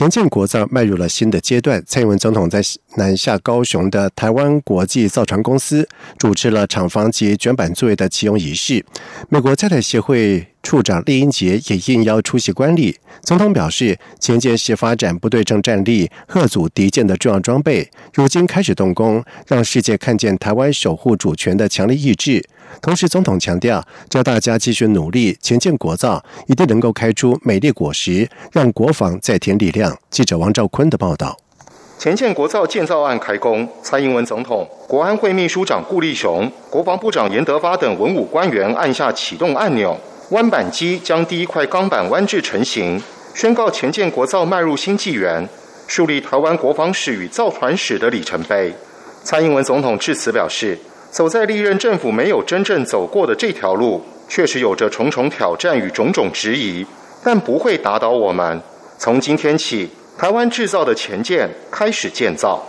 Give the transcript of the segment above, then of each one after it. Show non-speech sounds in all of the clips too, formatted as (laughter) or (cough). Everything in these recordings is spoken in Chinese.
前建国造迈入了新的阶段。蔡英文总统在南下高雄的台湾国际造船公司主持了厂房及卷板作业的启用仪式。美国在台协会。处长厉英杰也应邀出席观礼。总统表示，前舰是发展不对称战力、贺阻敌舰的重要装备。如今开始动工，让世界看见台湾守护主权的强力意志。同时，总统强调，只要大家继续努力，前舰国造一定能够开出美丽果实，让国防再添力量。记者王兆坤的报道。前舰国造建造案开工，蔡英文总统、国安会秘书长顾立雄、国防部长严德发等文武官员按下启动按钮。弯板机将第一块钢板弯制成型，宣告前建国造迈入新纪元，树立台湾国防史与造船史的里程碑。蔡英文总统致辞表示，走在历任政府没有真正走过的这条路，确实有着重重挑战与种种质疑，但不会打倒我们。从今天起，台湾制造的前舰开始建造。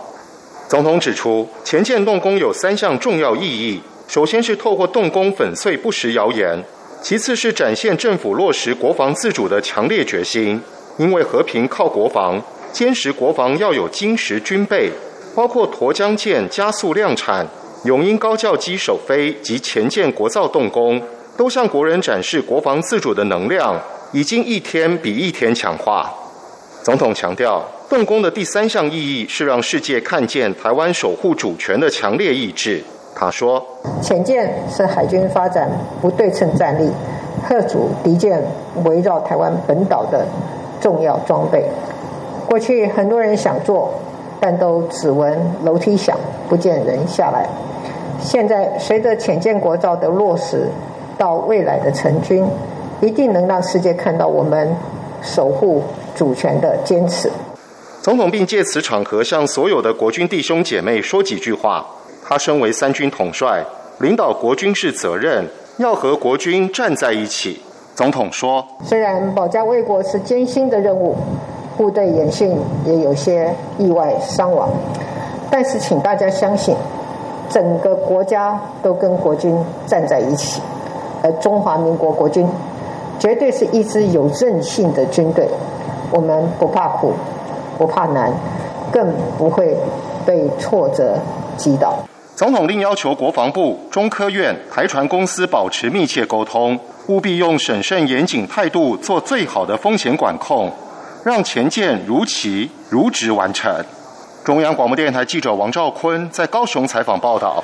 总统指出，前舰动工有三项重要意义，首先是透过动工粉碎不实谣言。其次是展现政府落实国防自主的强烈决心，因为和平靠国防，坚实国防要有精实军备，包括沱江舰加速量产、永鹰高教机首飞及前舰国造动工，都向国人展示国防自主的能量已经一天比一天强化。总统强调，动工的第三项意义是让世界看见台湾守护主权的强烈意志。他说：“潜舰是海军发展不对称战力，贺主敌舰围绕台湾本岛的重要装备。过去很多人想做，但都只闻楼梯响，不见人下来。现在随着潜舰国造的落实，到未来的成军，一定能让世界看到我们守护主权的坚持。”总统并借此场合向所有的国军弟兄姐妹说几句话。他身为三军统帅，领导国军是责任，要和国军站在一起。总统说：“虽然保家卫国是艰辛的任务，部队演训也有些意外伤亡，但是请大家相信，整个国家都跟国军站在一起，而中华民国国军绝对是一支有韧性的军队。我们不怕苦，不怕难，更不会被挫折击倒。”总统另要求国防部、中科院、台船公司保持密切沟通，务必用审慎严谨态度做最好的风险管控，让前舰如期如职完成。中央广播电台记者王兆坤在高雄采访报道。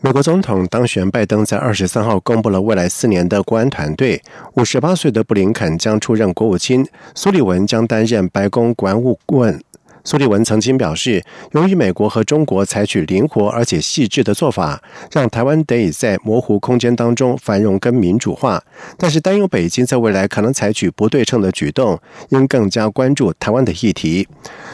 美国总统当选拜登在二十三号公布了未来四年的国安团队，五十八岁的布林肯将出任国务卿，苏利文将担任白宫国安顾问。苏利文曾经表示，由于美国和中国采取灵活而且细致的做法，让台湾得以在模糊空间当中繁荣跟民主化，但是担忧北京在未来可能采取不对称的举动，应更加关注台湾的议题。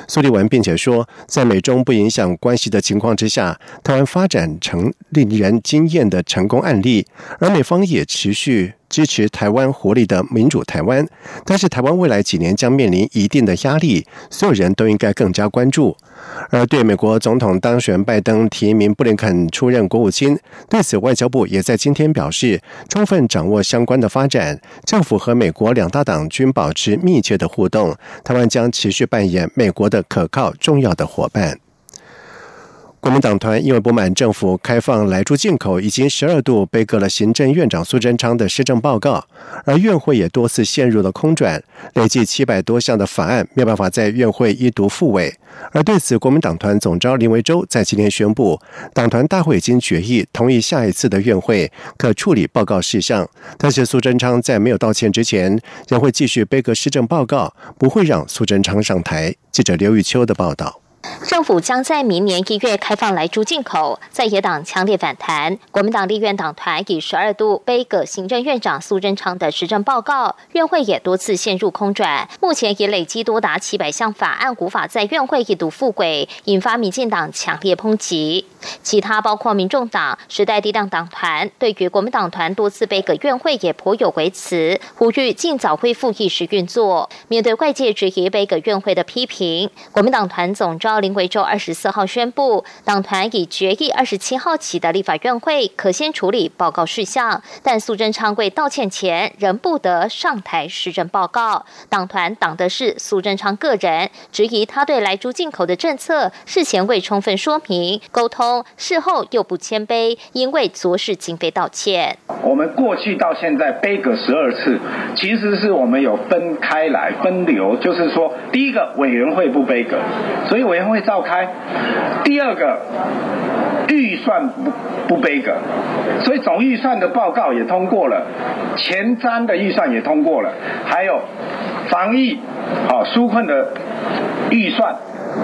苏利文并且说，在美中不影响关系的情况之下，台湾发展成令人惊艳的成功案例，而美方也持续。支持台湾活力的民主台湾，但是台湾未来几年将面临一定的压力，所有人都应该更加关注。而对美国总统当选拜登提名布林肯出任国务卿，对此外交部也在今天表示，充分掌握相关的发展，政府和美国两大党均保持密切的互动，台湾将持续扮演美国的可靠重要的伙伴。国民党团因为不满政府开放来猪进口，已经十二度背革了行政院长苏贞昌的施政报告，而院会也多次陷入了空转，累计七百多项的法案没有办法在院会一读复委。而对此，国民党团总召林维洲在今天宣布，党团大会已经决议同意下一次的院会可处理报告事项，但是苏贞昌在没有道歉之前，仍会继续背革施政报告，不会让苏贞昌上台。记者刘玉秋的报道。政府将在明年一月开放来猪进口，在野党强烈反弹。国民党立院党团以十二度背葛行政院长苏贞昌的施政报告，院会也多次陷入空转。目前已累积多达七百项法案无法在院会一读复轨，引发民进党强烈抨击。其他包括民众党、时代力量党团，对于国民党团多次被葛院会也颇有微词，呼吁尽早恢复议事运作。面对外界质疑被葛院会的批评，国民党团总召。林维洲二十四号宣布，党团已决议二十七号起的立法院会可先处理报告事项，但苏贞昌未道歉前仍不得上台施政报告。党团党的是苏贞昌个人，质疑他对来猪进口的政策事前未充分说明沟通，事后又不谦卑，因为昨事今非道歉。我们过去到现在背个十二次，其实是我们有分开来分流，就是说第一个委员会不背个，所以委员。会召开。第二个预算不不背个，所以总预算的报告也通过了，前瞻的预算也通过了，还有防疫啊纾困的预算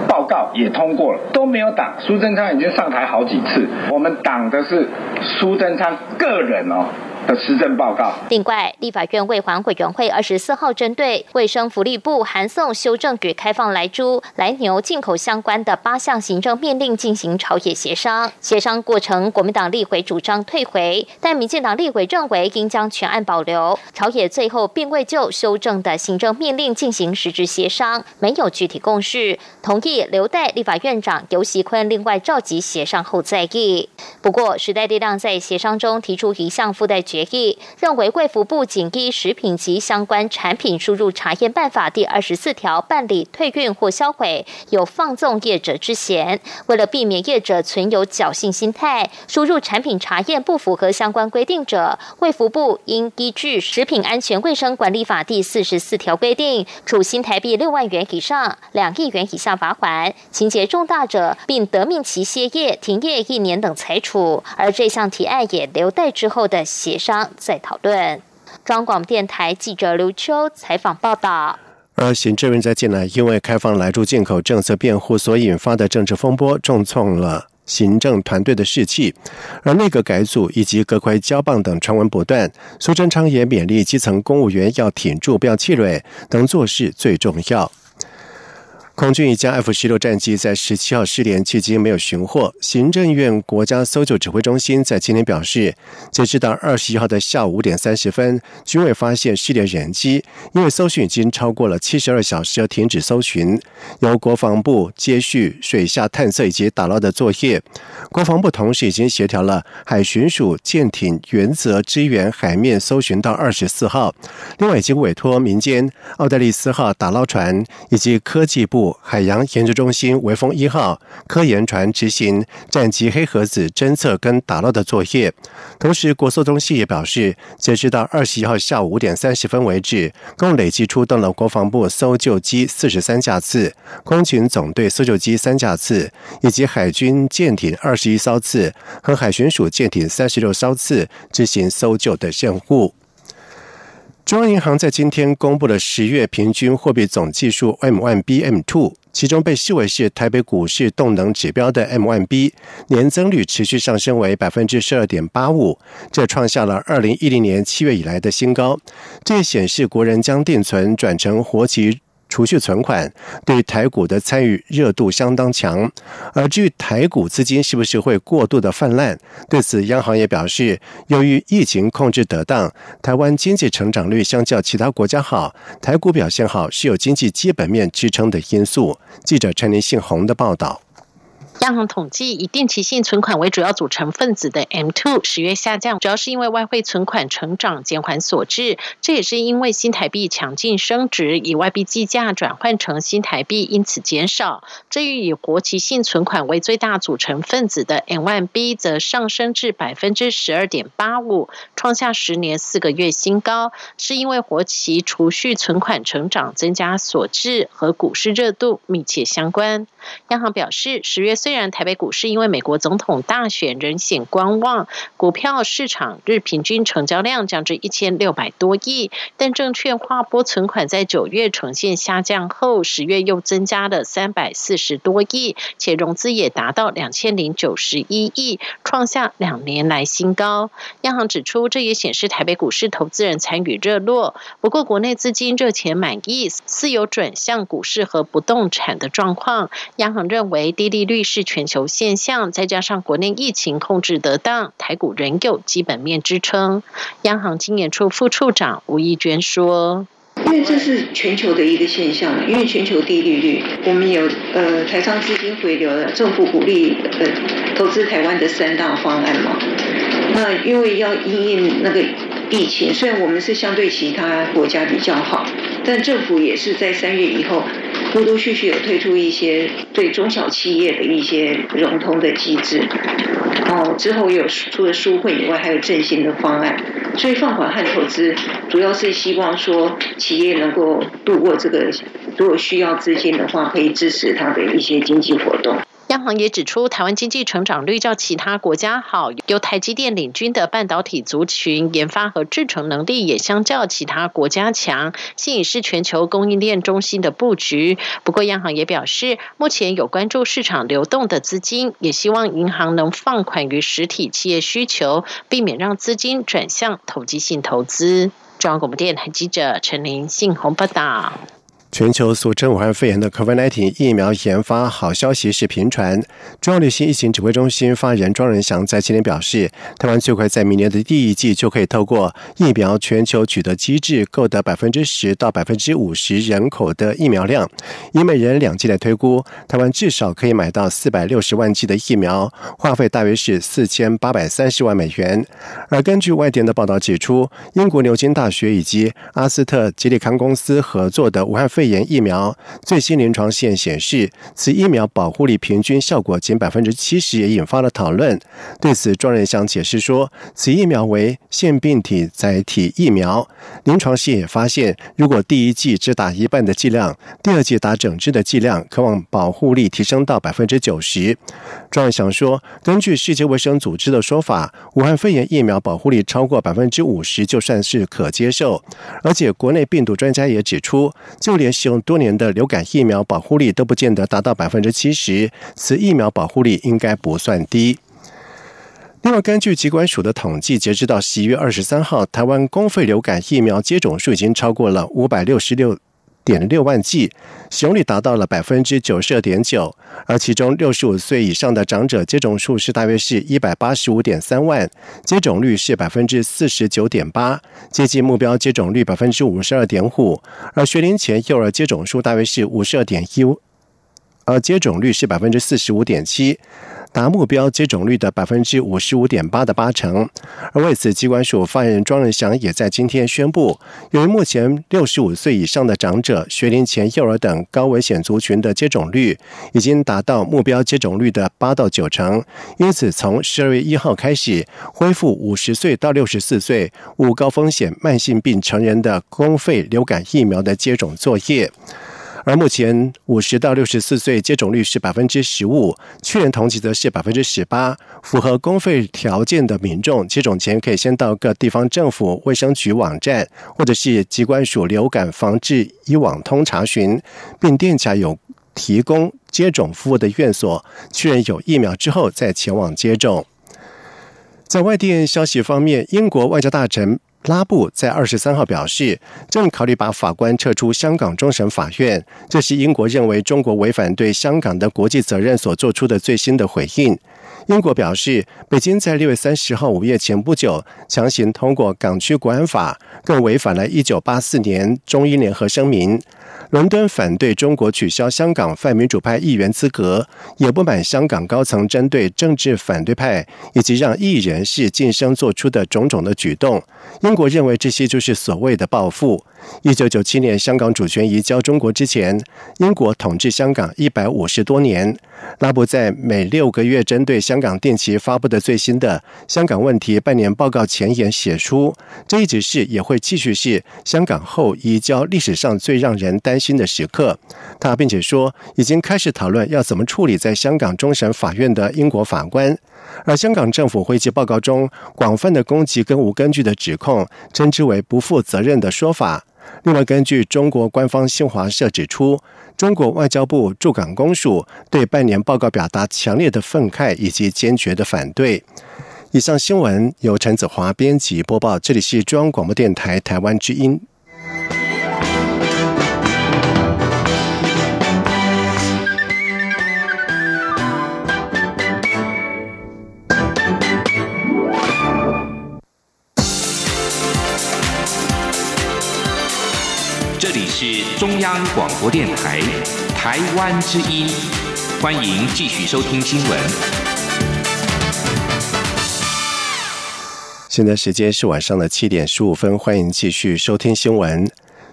报告也通过了，都没有挡。苏贞昌已经上台好几次，我们挡的是苏贞昌个人哦。的施政报告。另外，立法院卫环委员会二十四号针对卫生福利部函送修正与开放来猪、来牛进口相关的八项行政命令进行朝野协商。协商过程，国民党立委主张退回，但民进党立委认为应将全案保留。朝野最后并未就修正的行政命令进行实质协商，没有具体共识，同意留待立法院长游锡坤另外召集协商后再议。不过，时代力量在协商中提出一项附带决。决议认为，卫福部仅依食品及相关产品输入查验办法第二十四条办理退运或销毁，有放纵业者之嫌。为了避免业者存有侥幸心态，输入产品查验不符合相关规定者，卫福部应依据《食品安全卫生管理法》第四十四条规定，处新台币六万元以上两亿元以下罚款；情节重大者，并得命其歇业、停业一年等裁处。而这项提案也留待之后的协。商在讨论。中广电台记者刘秋采访报道。而行政院在近来因为开放来住进口政策辩护所引发的政治风波，重创了行政团队的士气。而内阁改组以及各块交棒等传闻不断，苏贞昌也勉励基层公务员要挺住，不要气馁，能做事最重要。空军一架 F 十六战机在十七号失联，迄今没有寻获。行政院国家搜救指挥中心在今天表示，截止到二十一号的下午五点三十分，均未发现失联人机，因为搜寻已经超过了七十二小时而停止搜寻。由国防部接续水下探测以及打捞的作业。国防部同时已经协调了海巡署舰艇原则支援海面搜寻到二十四号，另外已经委托民间奥黛丽斯号打捞船以及科技部。海洋研究中心“微风一号”科研船执行战机黑盒子侦测跟打捞的作业。同时，国搜中心也表示，截止到二十一号下午五点三十分为止，共累计出动了国防部搜救机四十三架次、空军总队搜救机三架次，以及海军舰艇二十一艘次和海巡署舰艇三十六艘次执行搜救的任务。中央银行在今天公布了十月平均货币总计数 M1B M2，其中被视为是台北股市动能指标的 M1B 年增率持续上升为百分之十二点八五，这创下了二零一零年七月以来的新高。这也显示国人将定存转成活期。储蓄存款对台股的参与热度相当强，而至于台股资金是不是会过度的泛滥，对此央行也表示，由于疫情控制得当，台湾经济成长率相较其他国家好，台股表现好是有经济基本面支撑的因素。记者陈林信宏的报道。央行统计，以定期性存款为主要组成分子的 M2 十月下降，主要是因为外汇存款成长减缓所致。这也是因为新台币强劲升值，以外币计价转换成新台币，因此减少。至于以活期性存款为最大组成分子的 M1B，则上升至百分之十二点八五，创下十年四个月新高，是因为活期储蓄存款成长增加所致，和股市热度密切相关。央行表示，十月。虽然台北股市因为美国总统大选仍显观望，股票市场日平均成交量降至一千六百多亿，但证券划拨存款在九月呈现下降后，十月又增加了三百四十多亿，且融资也达到两千零九十一亿，创下两年来新高。央行指出，这也显示台北股市投资人参与热络。不过，国内资金热钱满意，似有转向股市和不动产的状况。央行认为低利率是是全球现象，再加上国内疫情控制得当，台股仍有基本面支撑。央行经研处副处长吴义娟说：“因为这是全球的一个现象，因为全球低利率，我们有呃台商资金回流了，政府鼓励呃投资台湾的三大方案嘛。那因为要因应那个。”疫情虽然我们是相对其他国家比较好，但政府也是在三月以后陆陆续续有推出一些对中小企业的一些融通的机制，哦，之后有除了纾惠以外，还有振兴的方案，所以放款和投资主要是希望说企业能够度过这个，如果需要资金的话，可以支持它的一些经济活动。央行也指出，台湾经济成长率较其他国家好，由台积电领军的半导体族群研发和制成能力也相较其他国家强，吸引是全球供应链中心的布局。不过，央行也表示，目前有关注市场流动的资金，也希望银行能放款于实体企业需求，避免让资金转向投机性投资。中央广播电台记者陈琳信鸿报道。全球俗称武汉肺炎的 COVID-19 疫苗研发好消息是频传。中央流行疫情指挥中心发言人庄仁祥在今天表示，台湾最快在明年的第一季就可以透过疫苗全球取得机制，购得百分之十到百分之五十人口的疫苗量。以每人两剂来推估，台湾至少可以买到四百六十万剂的疫苗，花费大约是四千八百三十万美元。而根据外电的报道指出，英国牛津大学以及阿斯特吉利康公司合作的武汉肺炎疫苗最新临床试验显示，此疫苗保护力平均效果仅百分之七十，也引发了讨论。对此，庄仁祥解释说，此疫苗为腺病体载体疫苗，临床试验也发现，如果第一剂只打一半的剂量，第二剂打整支的剂量，可望保护力提升到百分之九十。庄祥说，根据世界卫生组织的说法，武汉肺炎疫苗保护力超过百分之五十就算是可接受，而且国内病毒专家也指出，就连使用多年的流感疫苗保护力都不见得达到百分之七十，此疫苗保护力应该不算低。另外，根据疾管署的统计，截至到十一月二十三号，台湾公费流感疫苗接种数已经超过了五百六十六。点六万剂，使用率达到了百分之九十二点九，而其中六十五岁以上的长者接种数是大约是一百八十五点三万，接种率是百分之四十九点八，接近目标接种率百分之五十二点五，而学龄前幼儿接种数大约是五十二点一，而接种率是百分之四十五点七。达目标接种率的百分之五十五点八的八成，而为此，机关署发言人庄仁祥也在今天宣布，由于目前六十五岁以上的长者、学龄前幼儿等高危险族群的接种率已经达到目标接种率的八到九成，因此从十二月一号开始恢复五十岁到六十四岁无高风险慢性病成人的公费流感疫苗的接种作业。而目前五十到六十四岁接种率是百分之十五，去年同期则是百分之十八。符合公费条件的民众接种前，可以先到各地方政府卫生局网站，或者是机关署流感防治医网通查询，并店家有提供接种服务的院所，确认有疫苗之后再前往接种。在外电消息方面，英国外交大臣。拉布在二十三号表示，正考虑把法官撤出香港终审法院。这是英国认为中国违反对香港的国际责任所做出的最新的回应。英国表示，北京在六月三十号午夜前不久强行通过港区国安法，更违反了一九八四年中英联合声明。伦敦反对中国取消香港泛民主派议员资格，也不满香港高层针对政治反对派以及让艺人士晋升做出的种种的举动。英国认为这些就是所谓的报复。一九九七年香港主权移交中国之前，英国统治香港一百五十多年。拉布在每六个月针对香港定期发布的最新的《香港问题半年报告》前言写出，这一直是也会继续是香港后移交历史上最让人担心的时刻。他并且说，已经开始讨论要怎么处理在香港终审法院的英国法官。而香港政府会议报告中广泛的攻击跟无根据的指控，称之为不负责任的说法。另外，根据中国官方新华社指出，中国外交部驻港公署对半年报告表达强烈的愤慨以及坚决的反对。以上新闻由陈子华编辑播报，这里是中央广播电台台湾之音。是中央广播电台台湾之音，欢迎继续收听新闻。现在时间是晚上的七点十五分，欢迎继续收听新闻。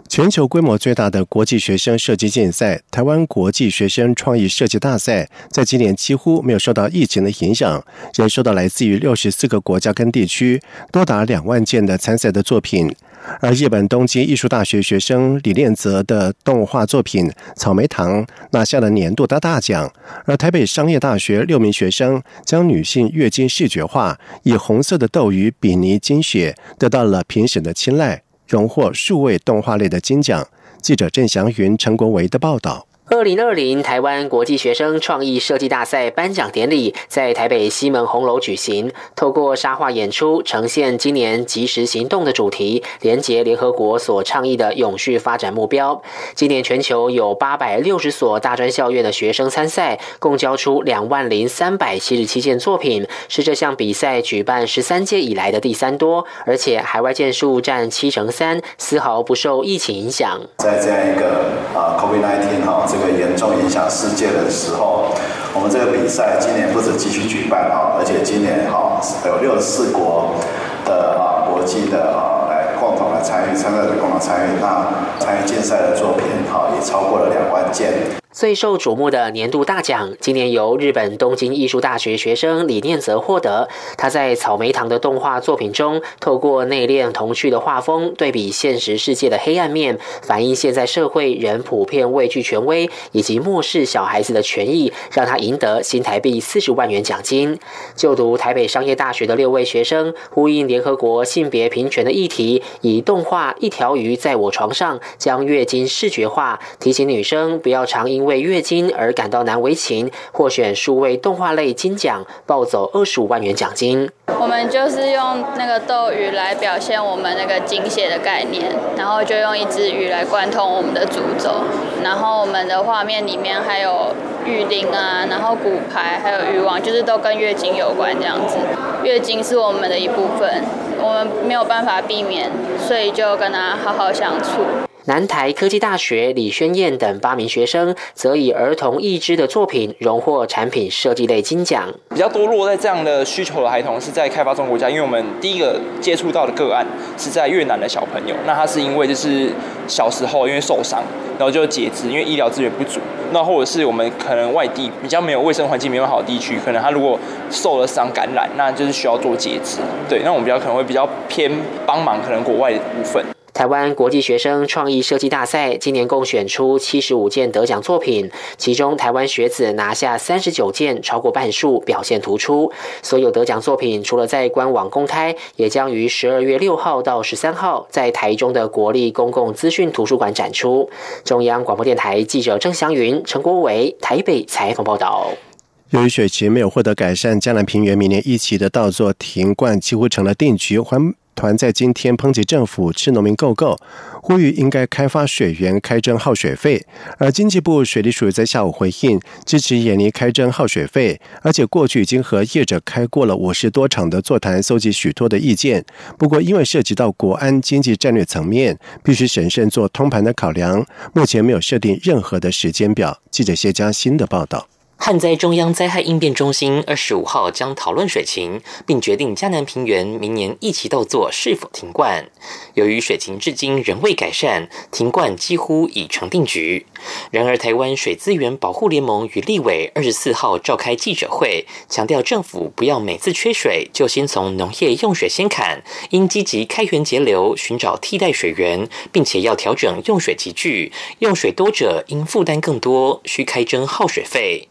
全球规模最大的国际学生设计竞赛——台湾国际学生创意设计大赛，在今年几乎没有受到疫情的影响，仍收到来自于六十四个国家跟地区多达两万件的参赛的作品。而日本东京艺术大学学生李念泽的动画作品《草莓糖》拿下了年度的大奖，而台北商业大学六名学生将女性月经视觉化，以红色的斗鱼比尼精血，得到了评审的青睐。荣获数位动画类的金奖。记者郑祥云、陈国维的报道。二零二零台湾国际学生创意设计大赛颁奖典礼在台北西门红楼举行。透过沙画演出，呈现今年及时行动的主题，连结联合国所倡议的永续发展目标。今年全球有八百六十所大专校院的学生参赛，共交出两万零三百七十七件作品，是这项比赛举办十三届以来的第三多，而且海外件数占七成三，丝毫不受疫情影响。在这样一个啊，COVID-19 哈。这个严重影响世界的时候，我们这个比赛今年不止继续举办啊，而且今年哈有六十四国的啊国际的啊来共同参与，参赛的共同参与，那参与竞赛的作品哈也超过了两万件。最受瞩目的年度大奖，今年由日本东京艺术大学学生李念泽获得。他在草莓堂的动画作品中，透过内敛童趣的画风，对比现实世界的黑暗面，反映现在社会人普遍畏惧权威以及漠视小孩子的权益，让他赢得新台币四十万元奖金。就读台北商业大学的六位学生，呼应联合国性别平权的议题，以动动画《一条鱼在我床上》将月经视觉化，提醒女生不要常因。为月经而感到难为情，获选数位动画类金奖，暴走二十五万元奖金。我们就是用那个斗鱼来表现我们那个精血的概念，然后就用一只鱼来贯通我们的主轴。然后我们的画面里面还有玉林啊，然后骨牌，还有欲望，就是都跟月经有关这样子。月经是我们的一部分，我们没有办法避免，所以就跟他好好相处。南台科技大学李宣燕等八名学生，则以儿童益智的作品荣获产品设计类金奖。比较多落在这样的需求的孩童是在开发中国家，因为我们第一个接触到的个案是在越南的小朋友，那他是因为就是小时候因为受伤，然后就截肢，因为医疗资源不足。那或者是我们可能外地比较没有卫生环境没有好的地区，可能他如果受了伤感染，那就是需要做截肢。对，那我们比较可能会比较偏帮忙可能国外部分。台湾国际学生创意设计大赛今年共选出七十五件得奖作品，其中台湾学子拿下三十九件，超过半数，表现突出。所有得奖作品除了在官网公开，也将于十二月六号到十三号在台中的国立公共资讯图书馆展出。中央广播电台记者郑祥云、陈国伟台北采访报道。由于水情没有获得改善，江南平原明年一期的稻作停灌几乎成了定局。环团在今天抨击政府吃农民够够，呼吁应该开发水源开征耗水费。而经济部水利署在下午回应，支持严厉开征耗水费，而且过去已经和业者开过了五十多场的座谈，搜集许多的意见。不过因为涉及到国安经济战略层面，必须审慎做通盘的考量，目前没有设定任何的时间表。记者谢佳欣的报道。旱灾中央灾害应变中心二十五号将讨论水情，并决定嘉南平原明年一期稻作是否停灌。由于水情至今仍未改善，停灌几乎已成定局。然而，台湾水资源保护联盟与立委二十四号召开记者会，强调政府不要每次缺水就先从农业用水先砍，应积极开源节流，寻找替代水源，并且要调整用水集聚，用水多者应负担更多，需开征耗水费。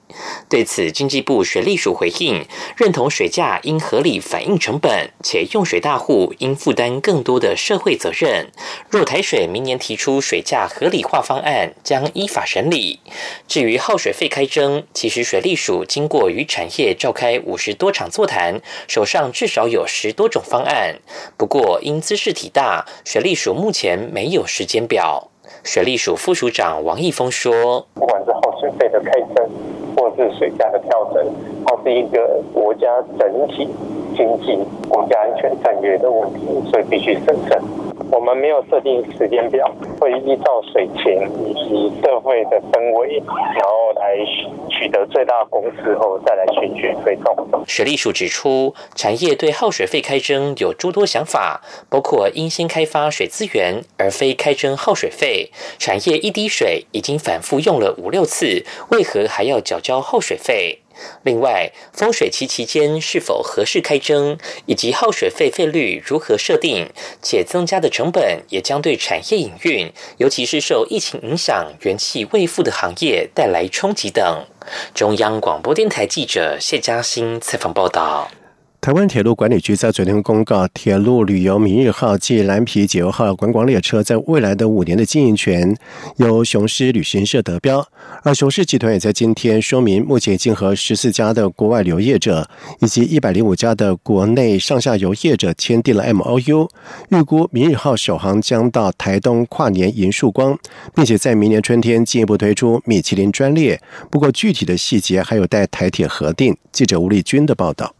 对此，经济部水利署回应，认同水价应合理反映成本，且用水大户应负担更多的社会责任。若台水明年提出水价合理化方案，将依法审理。至于耗水费开征，其实水利署经过与产业召开五十多场座谈，手上至少有十多种方案。不过因姿势体大，水利署目前没有时间表。水利署副署长王义峰说：“不管是耗水费的开征，是水价的调整，它是一个国家整体。经济、国家安全战略的问题，所以必须审慎。我们没有设定时间表，会依照水情以及社会的氛围，然后来取得最大公司后，再来循序推动。水利署指出，产业对耗水费开征有诸多想法，包括应先开发水资源，而非开征耗水费。产业一滴水已经反复用了五六次，为何还要缴交耗水费？另外，丰水期期间是否合适开征，以及耗水费费率如何设定，且增加的成本也将对产业营运，尤其是受疫情影响、元气未复的行业带来冲击等。中央广播电台记者谢嘉欣采访报道。台湾铁路管理局在昨天公告，铁路旅游明日号暨蓝皮解忧号观光列车在未来的五年的经营权由雄狮旅行社得标。而雄狮集团也在今天说明，目前已经和十四家的国外旅游业者以及一百零五家的国内上下游业者签订了 M O U，预估明日号首航将到台东跨年迎曙光，并且在明年春天进一步推出米其林专列。不过具体的细节还有待台铁核定。记者吴丽君的报道。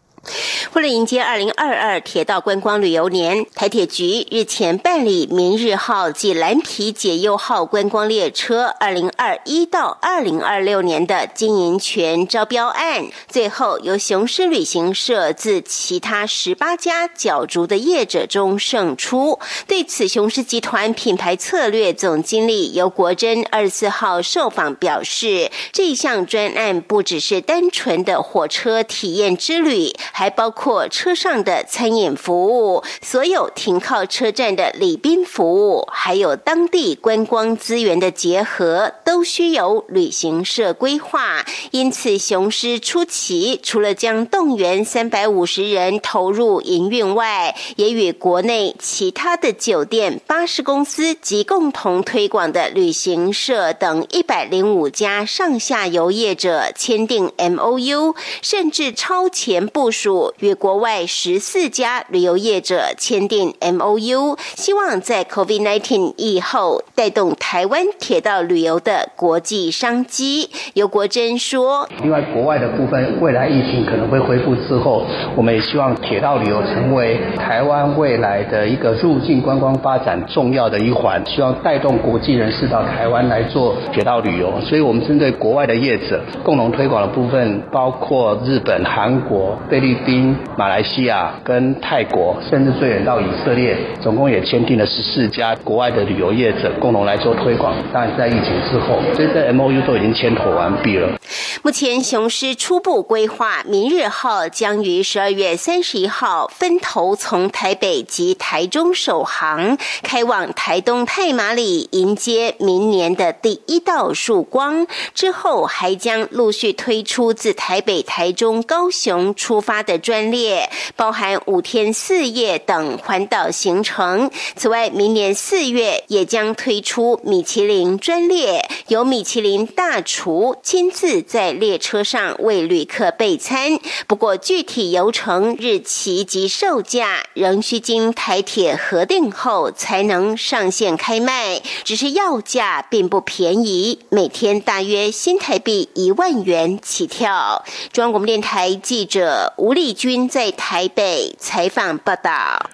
为了迎接二零二二铁道观光旅游年，台铁局日前办理“明日号”及“蓝皮解忧号”观光列车二零二一到二零二六年的经营权招标案，最后由雄狮旅行社自其他十八家角逐的业者中胜出。对此，雄狮集团品牌策略总经理尤国珍二十四号受访表示，这项专案不只是单纯的火车体验之旅。还包括车上的餐饮服务，所有停靠车站的礼宾服务，还有当地观光资源的结合，都需由旅行社规划。因此，雄狮初期除了将动员三百五十人投入营运外，也与国内其他的酒店、巴士公司及共同推广的旅行社等一百零五家上下游业者签订 M O U，甚至超前部署。与国外十四家旅游业者签订 M O U，希望在 COVID nineteen 以后带动台湾铁道旅游的国际商机。尤国珍说：“另外，国外的部分，未来疫情可能会恢复之后，我们也希望铁道旅游成为台湾未来的一个入境观光发展重要的一环，希望带动国际人士到台湾来做铁道旅游。所以，我们针对国外的业者共同推广的部分，包括日本、韩国、菲律。”宾、马来西亚跟泰国，甚至最远到以色列，总共也签订了十四家国外的旅游业者共同来做推广。当然，在疫情之后，这些 M O U 都已经签妥完毕了。目前，雄狮初步规划，明日号将于十二月三十一号分头从台北及台中首航，开往台东太马里，迎接明年的第一道曙光。之后，还将陆续推出自台北、台中、高雄出发。的专列包含五天四夜等环岛行程。此外，明年四月也将推出米其林专列，由米其林大厨亲自在列车上为旅客备餐。不过，具体游程、日期及售价仍需经台铁核定后才能上线开卖。只是要价并不便宜，每天大约新台币一万元起跳。中央广播电台记者吴。丽君在台北采访报道。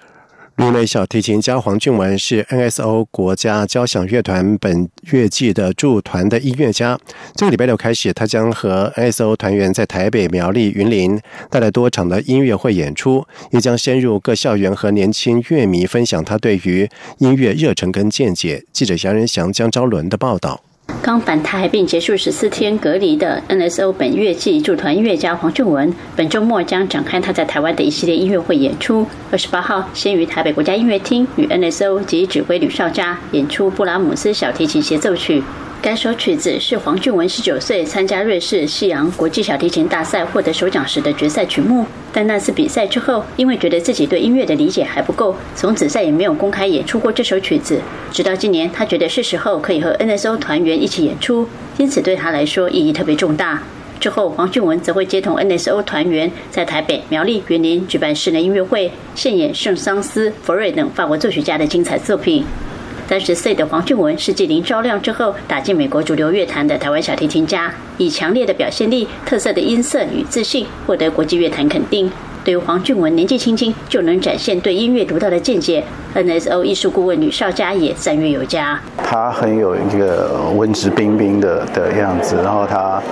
因为小提琴家黄俊文是 NSO 国家交响乐团本乐季的驻团的音乐家，这个礼拜六开始，他将和 NSO 团员在台北、苗栗、云林带来多场的音乐会演出，也将深入各校园和年轻乐迷分享他对于音乐热忱跟见解。记者杨仁祥、江昭伦的报道。刚返台并结束十四天隔离的 NSO 本月季驻团音乐家黄俊文，本周末将展开他在台湾的一系列音乐会演出。二十八号，先于台北国家音乐厅与 NSO 及指挥吕少佳演出布拉姆斯小提琴协奏曲。该首曲子是黄俊文十九岁参加瑞士西洋国际小提琴大赛获得首奖时的决赛曲目。但那次比赛之后，因为觉得自己对音乐的理解还不够，从此再也没有公开演出过这首曲子。直到今年，他觉得是时候可以和 NSO 团员一起演出，因此对他来说意义特别重大。之后，黄俊文则会接同 NSO 团员在台北、苗栗、园林举办室内音乐会，现演圣桑斯、佛瑞等法国作曲家的精彩作品。三十岁的黄俊文是继林昭亮之后打进美国主流乐坛的台湾小提琴家，以强烈的表现力、特色的音色与自信，获得国际乐坛肯定。对于黄俊文年纪轻轻就能展现对音乐独到的见解，NSO 艺术顾问吕少佳也赞誉有加。他很有一个文质彬彬的的样子，然后他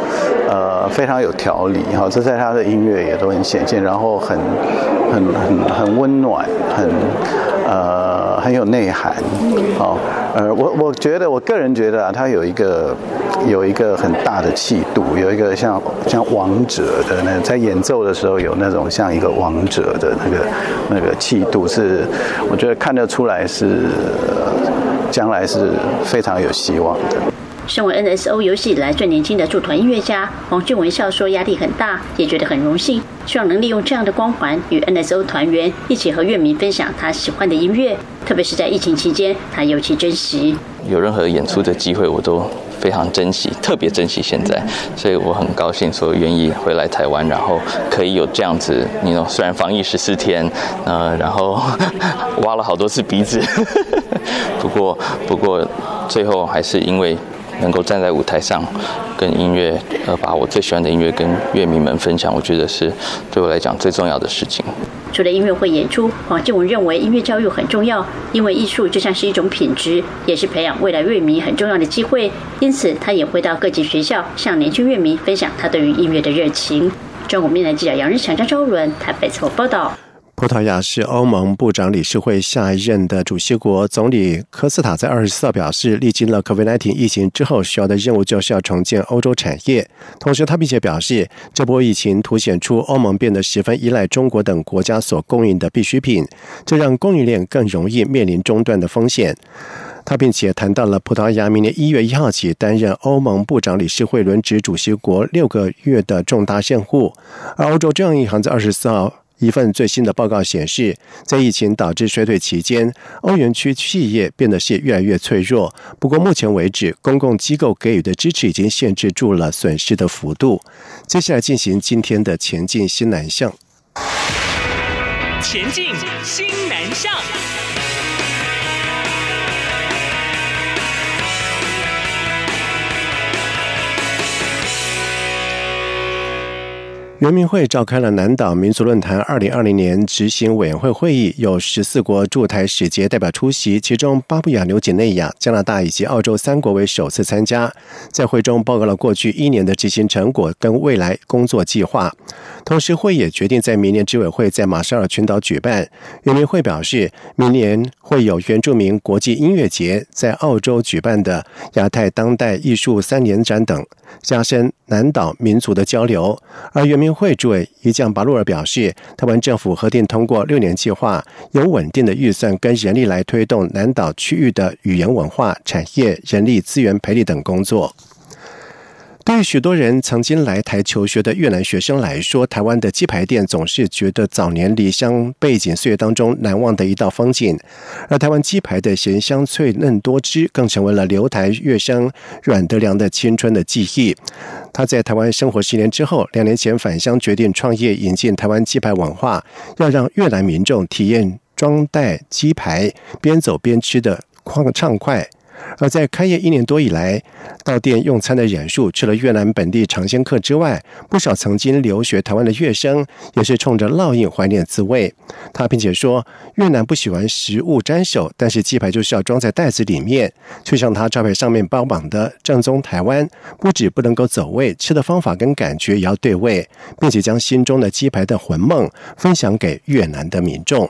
呃非常有条理，哈，这在他的音乐也都很显现，然后很很很很温暖，很呃很有内涵，哦，呃我我觉得我个人觉得啊，他有一个有一个很大的气度，有一个像像王者的那在演奏的时候有那种像一个王者的那个那个气度，是我觉得看得出来是将来是非常有希望的。身为 NSO 有史以来最年轻的驻团音乐家王俊文笑说：“压力很大，也觉得很荣幸，希望能利用这样的光环，与 NSO 团员一起和乐迷分享他喜欢的音乐。特别是在疫情期间，他尤其珍惜。有任何演出的机会，我都非常珍惜，特别珍惜现在，所以我很高兴说愿意回来台湾，然后可以有这样子。你 know，虽然防疫十四天，呃，然后 (laughs) 挖了好多次鼻子，(laughs) 不过不过最后还是因为。”能够站在舞台上，跟音乐，呃，把我最喜欢的音乐跟乐迷们分享，我觉得是对我来讲最重要的事情。除了音乐会演出，黄建文认为音乐教育很重要，因为艺术就像是一种品质，也是培养未来乐迷很重要的机会。因此，他也会到各级学校向年轻乐迷分享他对于音乐的热情。中国面台记者杨日强、张昭伦台北采访报道。葡萄牙是欧盟部长理事会下一任的主席国，总理科斯塔在二十四号表示，历经了 COVID-19 疫情之后，需要的任务就是要重建欧洲产业。同时，他并且表示，这波疫情凸显出欧盟变得十分依赖中国等国家所供应的必需品，这让供应链更容易面临中断的风险。他并且谈到了葡萄牙明年一月一号起担任欧盟部长理事会轮值主席国六个月的重大任务，而欧洲中央银行在二十四号。一份最新的报告显示，在疫情导致衰退期间，欧元区企业变得是越来越脆弱。不过，目前为止，公共机构给予的支持已经限制住了损失的幅度。接下来进行今天的前进新南向。前进新南向。圆明会召开了南岛民族论坛二零二零年执行委员会会议，有十四国驻台使节代表出席，其中巴布亚纽几内亚、加拿大以及澳洲三国为首次参加。在会中报告了过去一年的执行成果跟未来工作计划。同时，会也决定在明年执委会在马绍尔群岛举办。圆明会表示，明年会有原住民国际音乐节，在澳洲举办的亚太当代艺术三年展等，加深南岛民族的交流。而圆明会主委伊将巴洛尔表示，台湾政府核定通过六年计划，有稳定的预算跟人力来推动南岛区域的语言文化产业、人力资源培育等工作。对于许多人曾经来台求学的越南学生来说，台湾的鸡排店总是觉得早年离乡背景岁月当中难忘的一道风景。而台湾鸡排的咸香脆嫩多汁，更成为了留台越生阮德良的青春的记忆。他在台湾生活十年之后，两年前返乡决定创业，引进台湾鸡排文化，要让越南民众体验装袋鸡排边走边吃的畅快。而在开业一年多以来，到店用餐的人数，除了越南本地尝鲜客之外，不少曾经留学台湾的越生也是冲着烙印怀念滋味。他并且说，越南不喜欢食物沾手，但是鸡排就是要装在袋子里面。就像他招牌上面标榜的“正宗台湾”，不止不能够走味，吃的方法跟感觉也要对味，并且将心中的鸡排的魂梦分享给越南的民众。